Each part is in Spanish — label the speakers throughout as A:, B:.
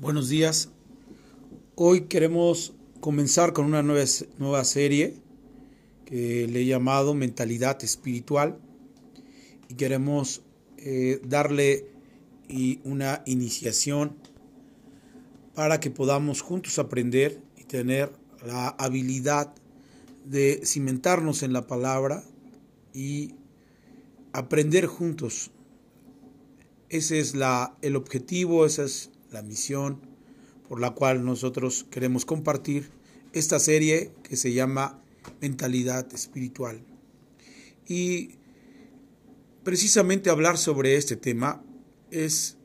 A: Buenos días. Hoy queremos comenzar con una nueva, nueva serie que le he llamado Mentalidad Espiritual y queremos eh, darle una iniciación para que podamos juntos aprender y tener la habilidad de cimentarnos en la palabra y aprender juntos. Ese es la, el objetivo, esa es la misión por la cual nosotros queremos compartir esta serie que se llama Mentalidad Espiritual. Y precisamente hablar sobre este tema es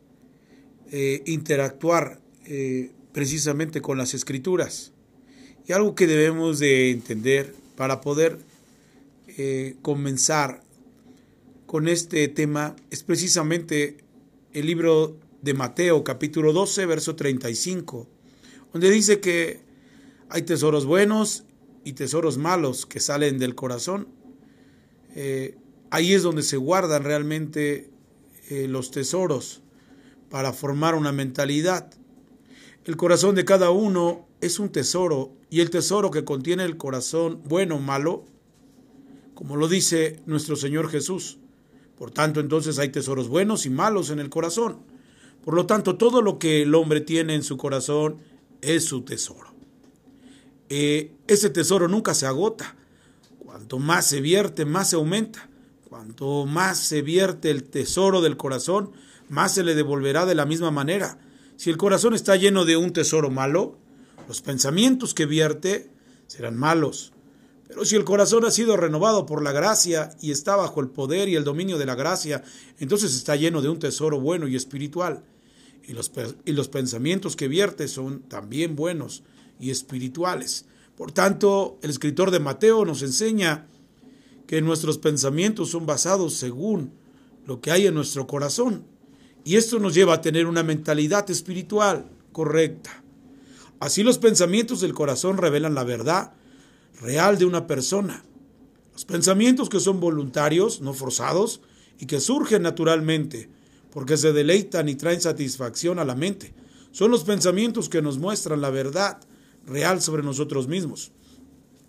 A: eh, interactuar eh, precisamente con las escrituras. Y algo que debemos de entender para poder eh, comenzar con este tema es precisamente el libro de Mateo capítulo 12, verso 35, donde dice que hay tesoros buenos y tesoros malos que salen del corazón. Eh, ahí es donde se guardan realmente eh, los tesoros para formar una mentalidad. El corazón de cada uno es un tesoro y el tesoro que contiene el corazón bueno o malo, como lo dice nuestro Señor Jesús. Por tanto, entonces hay tesoros buenos y malos en el corazón. Por lo tanto, todo lo que el hombre tiene en su corazón es su tesoro. Eh, ese tesoro nunca se agota. Cuanto más se vierte, más se aumenta. Cuanto más se vierte el tesoro del corazón, más se le devolverá de la misma manera. Si el corazón está lleno de un tesoro malo, los pensamientos que vierte serán malos. Pero si el corazón ha sido renovado por la gracia y está bajo el poder y el dominio de la gracia, entonces está lleno de un tesoro bueno y espiritual. Y los, y los pensamientos que vierte son también buenos y espirituales. Por tanto, el escritor de Mateo nos enseña que nuestros pensamientos son basados según lo que hay en nuestro corazón. Y esto nos lleva a tener una mentalidad espiritual correcta. Así los pensamientos del corazón revelan la verdad real de una persona. Los pensamientos que son voluntarios, no forzados, y que surgen naturalmente, porque se deleitan y traen satisfacción a la mente, son los pensamientos que nos muestran la verdad real sobre nosotros mismos.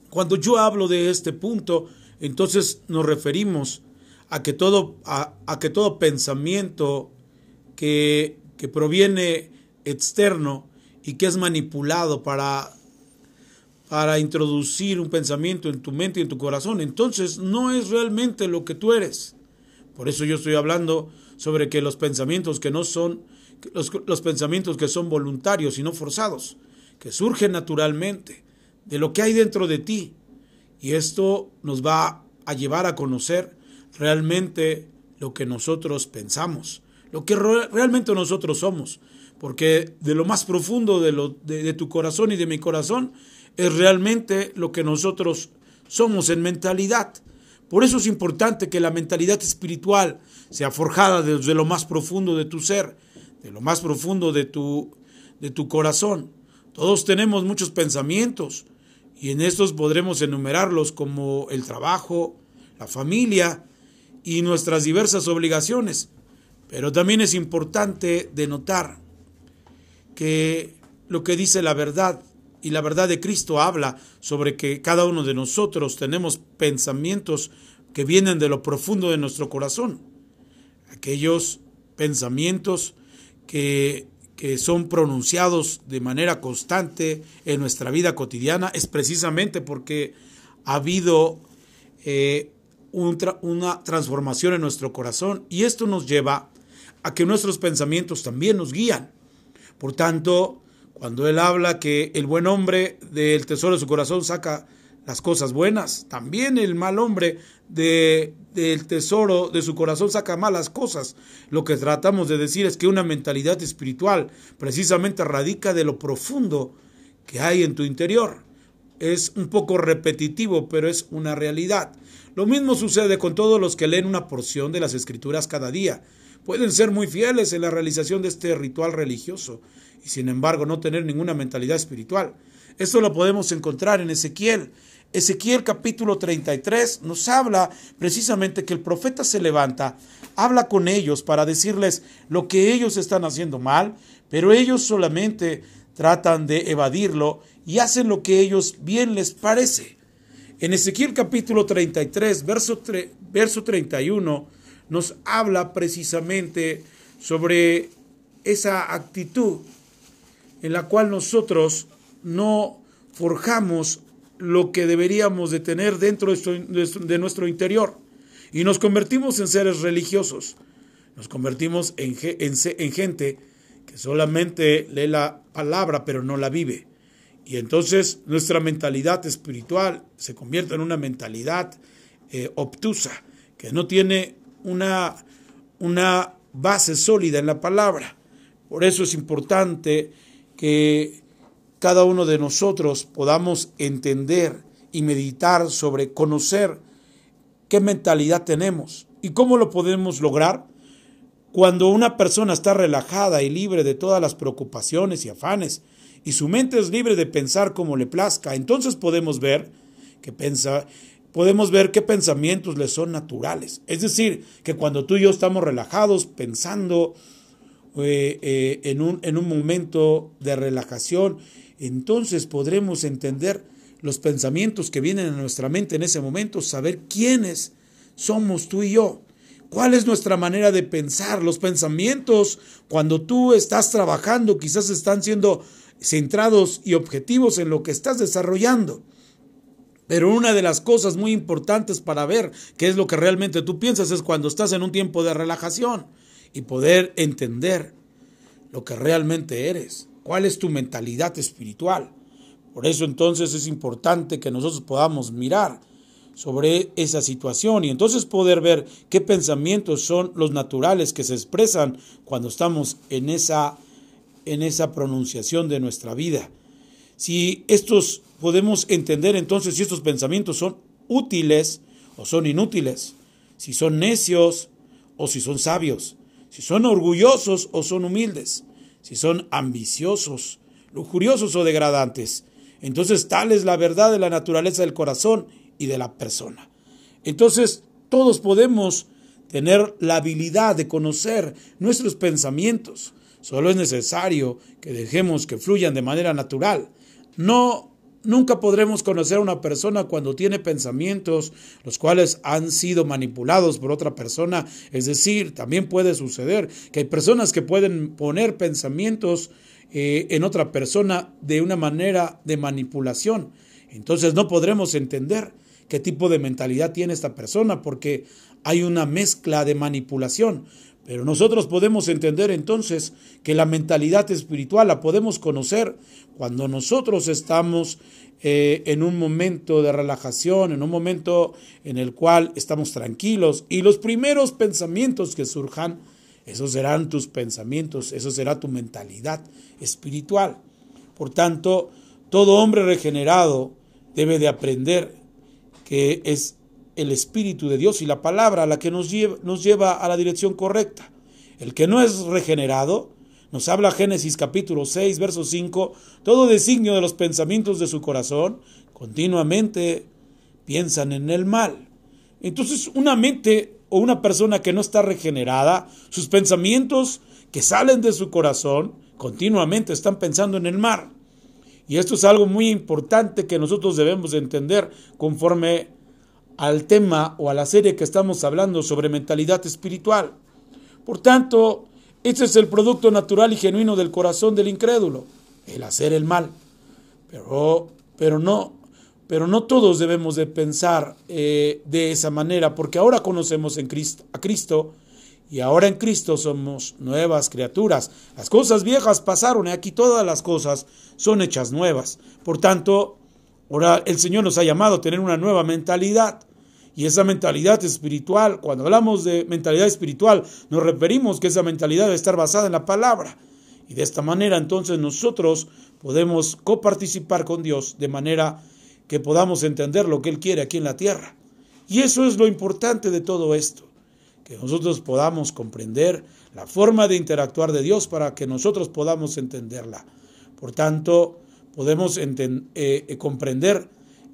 A: Cuando yo hablo de este punto, entonces nos referimos a que todo, a, que todo pensamiento que, que proviene externo y que es manipulado para para introducir un pensamiento en tu mente y en tu corazón. Entonces no es realmente lo que tú eres. Por eso yo estoy hablando sobre que los pensamientos que no son, los, los pensamientos que son voluntarios y no forzados, que surgen naturalmente de lo que hay dentro de ti. Y esto nos va a llevar a conocer realmente lo que nosotros pensamos, lo que realmente nosotros somos. Porque de lo más profundo de, lo, de, de tu corazón y de mi corazón es realmente lo que nosotros somos en mentalidad. Por eso es importante que la mentalidad espiritual sea forjada desde lo más profundo de tu ser, de lo más profundo de tu, de tu corazón. Todos tenemos muchos pensamientos y en estos podremos enumerarlos como el trabajo, la familia y nuestras diversas obligaciones. Pero también es importante denotar que lo que dice la verdad y la verdad de Cristo habla sobre que cada uno de nosotros tenemos pensamientos que vienen de lo profundo de nuestro corazón. Aquellos pensamientos que, que son pronunciados de manera constante en nuestra vida cotidiana es precisamente porque ha habido eh, una transformación en nuestro corazón y esto nos lleva a que nuestros pensamientos también nos guían. Por tanto, cuando él habla que el buen hombre del tesoro de su corazón saca las cosas buenas, también el mal hombre de, del tesoro de su corazón saca malas cosas. Lo que tratamos de decir es que una mentalidad espiritual precisamente radica de lo profundo que hay en tu interior. Es un poco repetitivo, pero es una realidad. Lo mismo sucede con todos los que leen una porción de las escrituras cada día pueden ser muy fieles en la realización de este ritual religioso y sin embargo no tener ninguna mentalidad espiritual. Esto lo podemos encontrar en Ezequiel. Ezequiel capítulo 33 nos habla precisamente que el profeta se levanta, habla con ellos para decirles lo que ellos están haciendo mal, pero ellos solamente tratan de evadirlo y hacen lo que ellos bien les parece. En Ezequiel capítulo 33, verso, verso 31, nos habla precisamente sobre esa actitud en la cual nosotros no forjamos lo que deberíamos de tener dentro de nuestro interior y nos convertimos en seres religiosos, nos convertimos en, en gente que solamente lee la palabra pero no la vive. Y entonces nuestra mentalidad espiritual se convierte en una mentalidad eh, obtusa, que no tiene una, una base sólida en la palabra. Por eso es importante que cada uno de nosotros podamos entender y meditar sobre conocer qué mentalidad tenemos y cómo lo podemos lograr. Cuando una persona está relajada y libre de todas las preocupaciones y afanes, y su mente es libre de pensar como le plazca, entonces podemos ver que pensa, podemos ver qué pensamientos le son naturales. Es decir, que cuando tú y yo estamos relajados, pensando eh, eh, en, un, en un momento de relajación, entonces podremos entender los pensamientos que vienen a nuestra mente en ese momento, saber quiénes somos tú y yo. ¿Cuál es nuestra manera de pensar? Los pensamientos, cuando tú estás trabajando, quizás están siendo centrados y objetivos en lo que estás desarrollando. Pero una de las cosas muy importantes para ver qué es lo que realmente tú piensas es cuando estás en un tiempo de relajación y poder entender lo que realmente eres, cuál es tu mentalidad espiritual. Por eso entonces es importante que nosotros podamos mirar sobre esa situación y entonces poder ver qué pensamientos son los naturales que se expresan cuando estamos en esa en esa pronunciación de nuestra vida. Si estos podemos entender entonces si estos pensamientos son útiles o son inútiles, si son necios o si son sabios, si son orgullosos o son humildes, si son ambiciosos, lujuriosos o degradantes. Entonces tal es la verdad de la naturaleza del corazón y de la persona. Entonces todos podemos tener la habilidad de conocer nuestros pensamientos, Solo es necesario que dejemos que fluyan de manera natural. No Nunca podremos conocer a una persona cuando tiene pensamientos los cuales han sido manipulados por otra persona. Es decir, también puede suceder que hay personas que pueden poner pensamientos eh, en otra persona de una manera de manipulación. Entonces no podremos entender qué tipo de mentalidad tiene esta persona porque hay una mezcla de manipulación. Pero nosotros podemos entender entonces que la mentalidad espiritual la podemos conocer cuando nosotros estamos eh, en un momento de relajación, en un momento en el cual estamos tranquilos y los primeros pensamientos que surjan, esos serán tus pensamientos, eso será tu mentalidad espiritual. Por tanto, todo hombre regenerado debe de aprender que es el Espíritu de Dios y la palabra la que nos lleva, nos lleva a la dirección correcta. El que no es regenerado, nos habla Génesis capítulo 6, verso 5, todo designio de los pensamientos de su corazón, continuamente piensan en el mal. Entonces, una mente o una persona que no está regenerada, sus pensamientos que salen de su corazón, continuamente están pensando en el mal. Y esto es algo muy importante que nosotros debemos entender conforme al tema o a la serie que estamos hablando sobre mentalidad espiritual. Por tanto, este es el producto natural y genuino del corazón del incrédulo, el hacer el mal. Pero, pero no, pero no todos debemos de pensar eh, de esa manera, porque ahora conocemos en Cristo, a Cristo y ahora en Cristo somos nuevas criaturas. Las cosas viejas pasaron y aquí todas las cosas son hechas nuevas. Por tanto, ahora el Señor nos ha llamado a tener una nueva mentalidad. Y esa mentalidad espiritual, cuando hablamos de mentalidad espiritual, nos referimos que esa mentalidad debe estar basada en la palabra. Y de esta manera entonces nosotros podemos coparticipar con Dios de manera que podamos entender lo que Él quiere aquí en la tierra. Y eso es lo importante de todo esto, que nosotros podamos comprender la forma de interactuar de Dios para que nosotros podamos entenderla. Por tanto, podemos eh, eh, comprender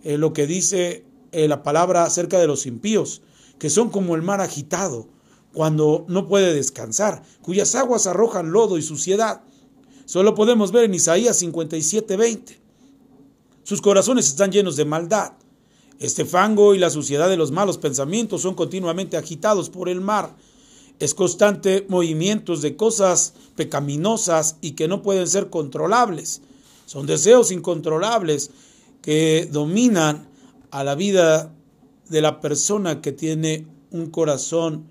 A: eh, lo que dice la palabra acerca de los impíos, que son como el mar agitado, cuando no puede descansar, cuyas aguas arrojan lodo y suciedad. Solo podemos ver en Isaías 57:20. Sus corazones están llenos de maldad. Este fango y la suciedad de los malos pensamientos son continuamente agitados por el mar. Es constante movimientos de cosas pecaminosas y que no pueden ser controlables. Son deseos incontrolables que dominan a la vida de la persona que tiene un corazón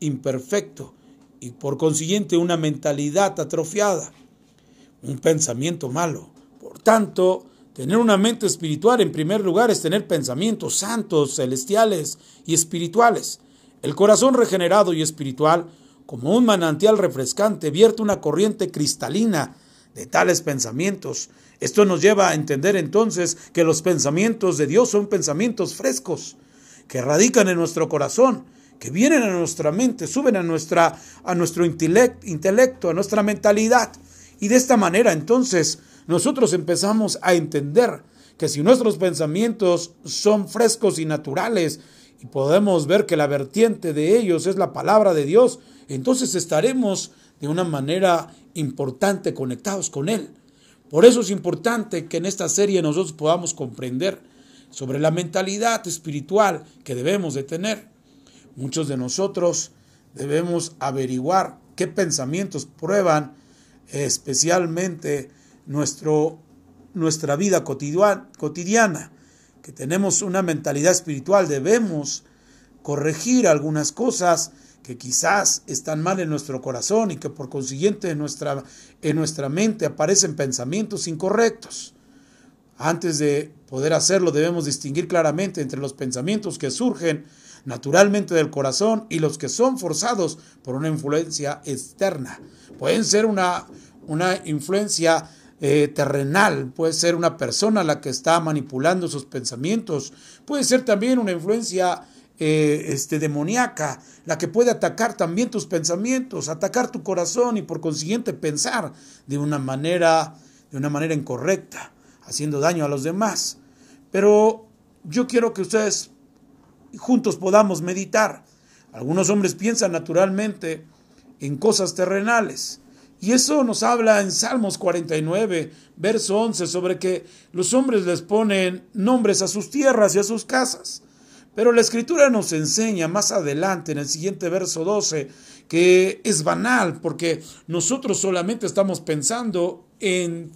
A: imperfecto y por consiguiente una mentalidad atrofiada, un pensamiento malo. Por tanto, tener una mente espiritual en primer lugar es tener pensamientos santos, celestiales y espirituales. El corazón regenerado y espiritual, como un manantial refrescante, vierte una corriente cristalina de tales pensamientos. Esto nos lleva a entender entonces que los pensamientos de Dios son pensamientos frescos, que radican en nuestro corazón, que vienen a nuestra mente, suben a, nuestra, a nuestro intelecto, a nuestra mentalidad. Y de esta manera entonces nosotros empezamos a entender que si nuestros pensamientos son frescos y naturales y podemos ver que la vertiente de ellos es la palabra de Dios, entonces estaremos de una manera importante conectados con Él. Por eso es importante que en esta serie nosotros podamos comprender sobre la mentalidad espiritual que debemos de tener. Muchos de nosotros debemos averiguar qué pensamientos prueban especialmente nuestro, nuestra vida cotidiana, que tenemos una mentalidad espiritual, debemos corregir algunas cosas que quizás están mal en nuestro corazón y que por consiguiente en nuestra, en nuestra mente aparecen pensamientos incorrectos. Antes de poder hacerlo debemos distinguir claramente entre los pensamientos que surgen naturalmente del corazón y los que son forzados por una influencia externa. Pueden ser una, una influencia eh, terrenal, puede ser una persona la que está manipulando sus pensamientos, puede ser también una influencia eh, este, demoníaca, la que puede atacar también tus pensamientos, atacar tu corazón y por consiguiente pensar de una manera, de una manera incorrecta, haciendo daño a los demás. Pero yo quiero que ustedes juntos podamos meditar. Algunos hombres piensan naturalmente en cosas terrenales. Y eso nos habla en Salmos 49, verso 11, sobre que los hombres les ponen nombres a sus tierras y a sus casas. Pero la escritura nos enseña más adelante, en el siguiente verso 12, que es banal, porque nosotros solamente estamos pensando en,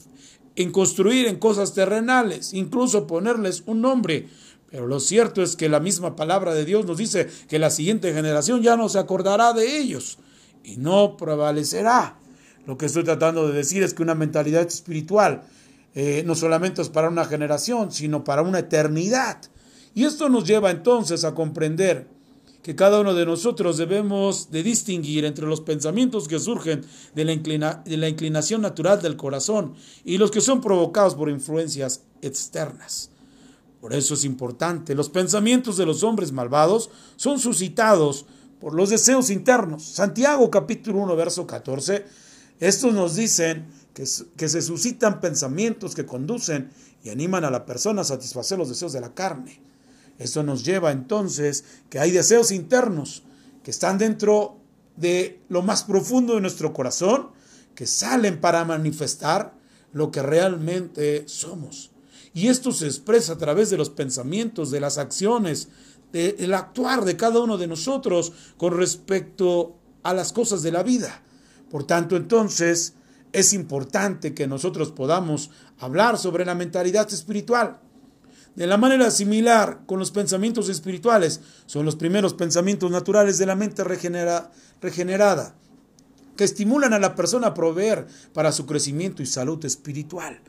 A: en construir en cosas terrenales, incluso ponerles un nombre. Pero lo cierto es que la misma palabra de Dios nos dice que la siguiente generación ya no se acordará de ellos y no prevalecerá. Lo que estoy tratando de decir es que una mentalidad espiritual eh, no solamente es para una generación, sino para una eternidad. Y esto nos lleva entonces a comprender que cada uno de nosotros debemos de distinguir entre los pensamientos que surgen de la, de la inclinación natural del corazón y los que son provocados por influencias externas. Por eso es importante, los pensamientos de los hombres malvados son suscitados por los deseos internos. Santiago capítulo 1, verso 14, estos nos dicen que se suscitan pensamientos que conducen y animan a la persona a satisfacer los deseos de la carne. Eso nos lleva entonces que hay deseos internos que están dentro de lo más profundo de nuestro corazón, que salen para manifestar lo que realmente somos. Y esto se expresa a través de los pensamientos, de las acciones, del actuar de cada uno de nosotros con respecto a las cosas de la vida. Por tanto, entonces, es importante que nosotros podamos hablar sobre la mentalidad espiritual. De la manera similar con los pensamientos espirituales, son los primeros pensamientos naturales de la mente regenerada, que estimulan a la persona a proveer para su crecimiento y salud espiritual.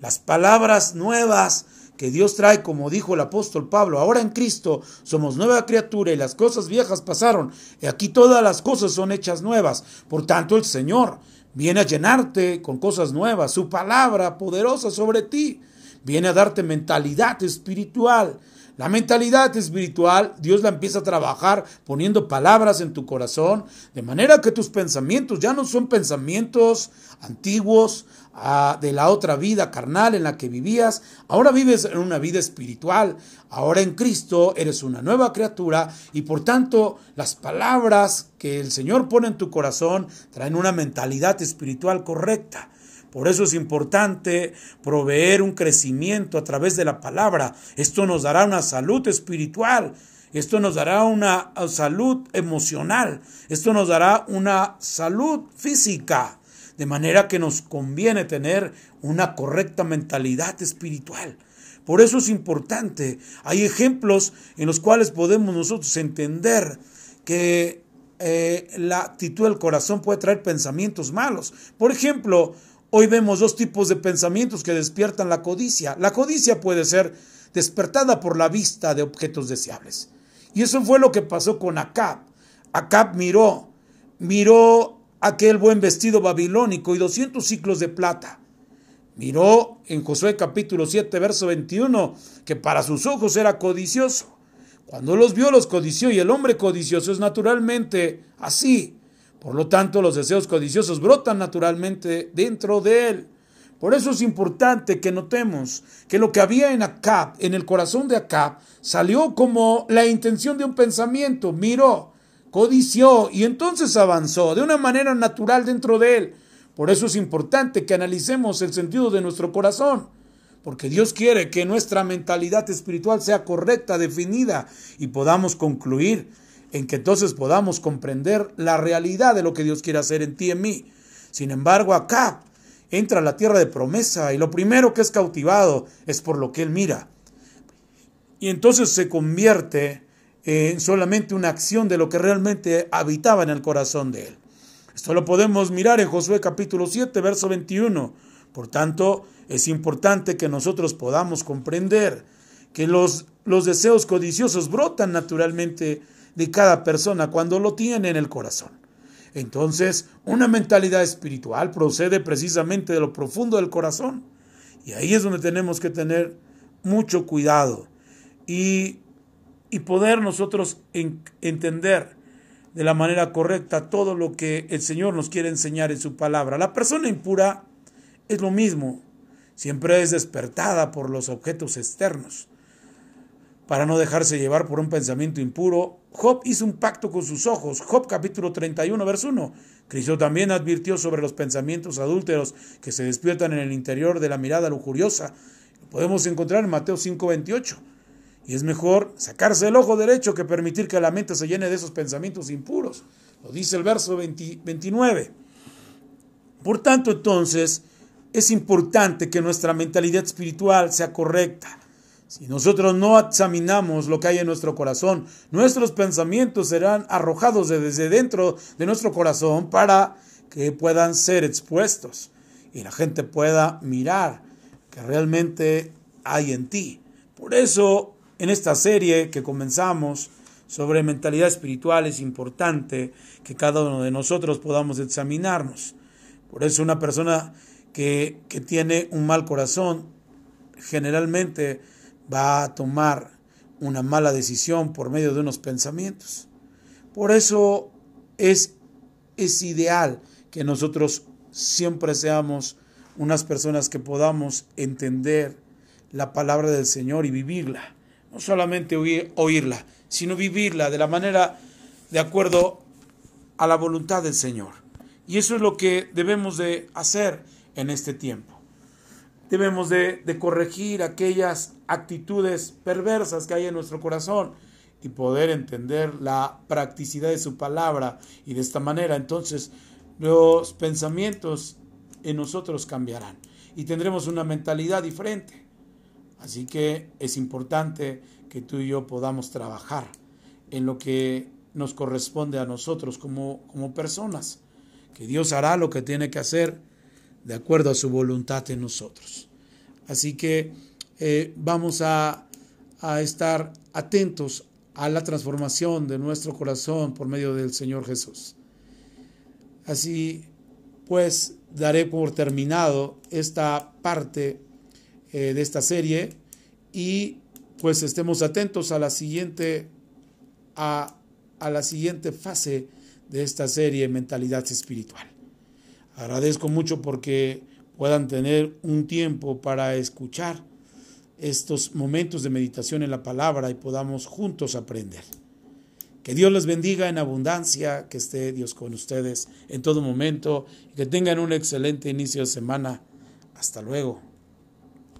A: Las palabras nuevas que Dios trae, como dijo el apóstol Pablo, ahora en Cristo somos nueva criatura y las cosas viejas pasaron, y aquí todas las cosas son hechas nuevas. Por tanto, el Señor viene a llenarte con cosas nuevas, su palabra poderosa sobre ti viene a darte mentalidad espiritual, La mentalidad espiritual, Dios la empieza a trabajar poniendo palabras en tu corazón, de manera que tus pensamientos ya no son pensamientos antiguos ah, de la otra vida carnal en la que vivías, ahora vives en una vida espiritual, ahora en Cristo eres una nueva criatura y por tanto las palabras que el Señor pone en tu corazón traen una mentalidad espiritual correcta. Por eso es importante proveer un crecimiento a través de la palabra. Esto nos dará una salud espiritual. Esto nos dará una salud emocional. Esto nos dará una salud física. De manera que nos conviene tener una correcta mentalidad espiritual. Por eso es importante. Hay ejemplos en los cuales podemos nosotros entender que eh, la actitud del corazón puede traer pensamientos malos. Por ejemplo, Hoy vemos dos tipos de pensamientos que despiertan la codicia. La codicia puede ser despertada por la vista de objetos deseables. Y eso fue lo que pasó con Acab. Acab miró, miró aquel buen vestido babilónico y 200 ciclos de plata. Miró en Josué capítulo 7, verso 21, que para sus ojos era codicioso. Cuando los vio, los codició y el hombre codicioso es naturalmente así. Por lo tanto, los deseos codiciosos brotan naturalmente dentro de él. Por eso es importante que notemos que lo que había en Acab, en el corazón de Acab, salió como la intención de un pensamiento, miró, codició y entonces avanzó de una manera natural dentro de él. Por eso es importante que analicemos el sentido de nuestro corazón, porque Dios quiere que nuestra mentalidad espiritual sea correcta, definida y podamos concluir en que entonces podamos comprender la realidad de lo que Dios quiere hacer en ti y en mí. Sin embargo, acá entra la tierra de promesa y lo primero que es cautivado es por lo que él mira. Y entonces se convierte en solamente una acción de lo que realmente habitaba en el corazón de él. Esto lo podemos mirar en Josué capítulo 7, verso 21. Por tanto, es importante que nosotros podamos comprender que los, los deseos codiciosos brotan naturalmente de cada persona cuando lo tiene en el corazón. Entonces, una mentalidad espiritual procede precisamente de lo profundo del corazón. Y ahí es donde tenemos que tener mucho cuidado y, y poder nosotros entender de la manera correcta todo lo que el Señor nos quiere enseñar en su palabra. La persona impura es lo mismo, siempre es despertada por los objetos externos para no dejarse llevar por un pensamiento impuro, Job hizo un pacto con sus ojos. Job capítulo 31, verso 1. Cristo también advirtió sobre los pensamientos adúlteros que se despiertan en el interior de la mirada lujuriosa. Lo podemos encontrar en Mateo 5, 28. Y es mejor sacarse el ojo derecho que permitir que la mente se llene de esos pensamientos impuros. Lo dice el verso 29. Por tanto, entonces, es importante que nuestra mentalidad espiritual sea correcta si nosotros no examinamos lo que hay en nuestro corazón, nuestros pensamientos serán arrojados desde dentro de nuestro corazón para que puedan ser expuestos y la gente pueda mirar que realmente hay en ti. Por eso, en esta serie que comenzamos sobre mentalidad espiritual es importante que cada uno de nosotros podamos examinarnos. Por eso una persona que, que tiene un mal corazón generalmente va a tomar una mala decisión por medio de unos pensamientos. Por eso es, es ideal que nosotros siempre seamos unas personas que podamos entender la palabra del Señor y vivirla. No solamente oírla, sino vivirla de la manera de acuerdo a la voluntad del Señor. Y eso es lo que debemos de hacer en este tiempo debemos de, corregir aquellas actitudes perversas que hay en nuestro corazón y poder entender la practicidad de su palabra y de esta manera entonces los pensamientos en nosotros cambiarán y tendremos una mentalidad diferente. Así que es importante que tú y yo podamos trabajar en lo que nos corresponde a nosotros como, como personas, que Dios hará lo que tiene que hacer de acuerdo a su voluntad en nosotros. Así que eh, vamos a, a estar atentos a la transformación de nuestro corazón por medio del Señor Jesús. Así pues, daré por terminado esta parte eh, de esta serie y pues estemos atentos a la siguiente, a, a la siguiente fase de esta serie Mentalidad Espiritual. Agradezco mucho porque puedan tener un tiempo para escuchar estos momentos de meditación en la palabra y podamos juntos aprender. Que Dios les bendiga en abundancia, que esté Dios con ustedes en todo momento y que tengan un excelente inicio de semana. Hasta luego.